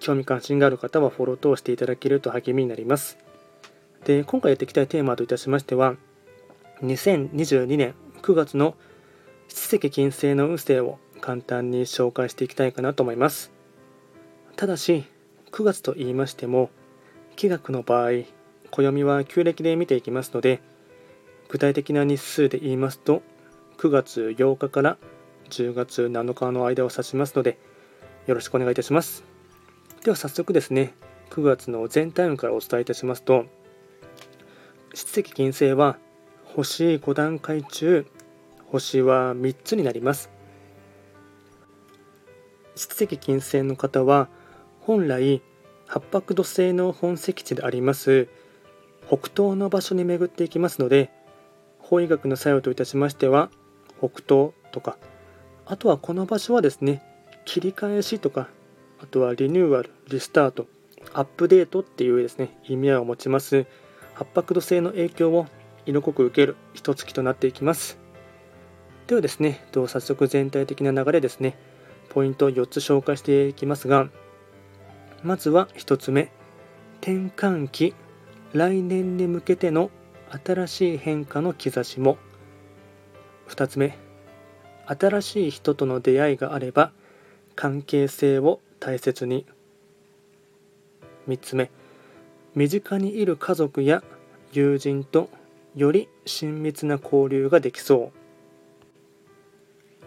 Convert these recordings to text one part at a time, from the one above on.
興味関心がある方はフォロー等していただけると励みになります。で、今回やっていきたいテーマといたしましては、2022年9月の七石金星の運勢を簡単に紹介していきたいかなと思います。ただし、9月と言いましても、気学の場合、暦は旧暦で見ていきますので、具体的な日数で言いますと、9月8日から10月7日の間を指しますので、よろしくお願いいたします。では早速ですね、9月の全体運からお伝えいたしますと、七石金星は星5段階中、星は3つになります。七石金星の方は、本来、八白土星の本石地であります北東の場所に巡っていきますので、法医学の作用といたしましては、北東とか、あとはこの場所はですね、切り返しとかあとはリニューアル、リスタート、アップデートっていうですね、意味合いを持ちます。八白土星の影響を色濃く受ける一月となっていきます。ではですね、早速全体的な流れですね、ポイントを4つ紹介していきますが、まずは1つ目、転換期、来年に向けての新しい変化の兆しも。2つ目、新しい人との出会いがあれば、関係性を大切に。3つ目。身近にいる家族や友人とより親密な交流ができそ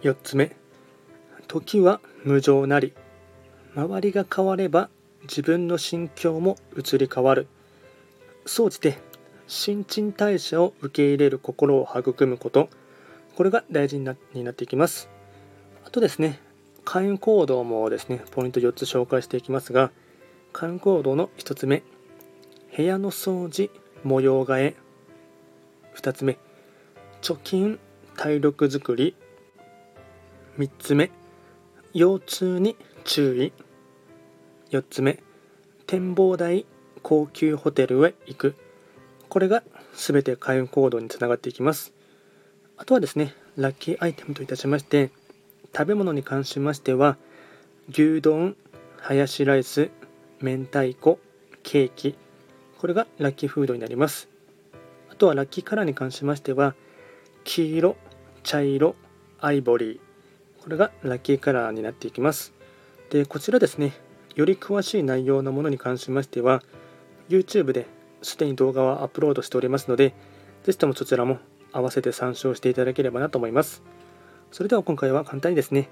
う。4つ目。時は無情なり。周りが変われば自分の心境も移り変わる。総じて新陳代謝を受け入れる心を育むこと。これが大事になっていきます。あとですね会員行動もですね、ポイント4つ紹介していきますが、会員行動の1つ目、部屋の掃除、模様替え。2つ目、貯金、体力づくり。3つ目、腰痛に注意。4つ目、展望台、高級ホテルへ行く。これが全て開運行動につながっていきます。あとはですね、ラッキーアイテムといたしまして、食べ物に関しましては牛丼ハヤシライス明太子ケーキ。これがラッキーフードになります。あとはラッキーカラーに関しましては黄色茶色アイボリー。これがラッキーカラーになっていきます。でこちらですねより詳しい内容のものに関しましては YouTube ですでに動画はアップロードしておりますのでぜひともそちらも合わせて参照していただければなと思います。それでは今回は簡単にですね、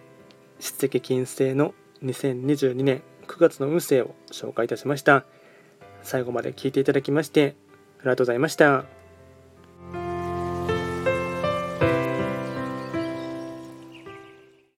出席金星の2022年9月の運勢を紹介いたしました。最後まで聞いていただきましてありがとうございました。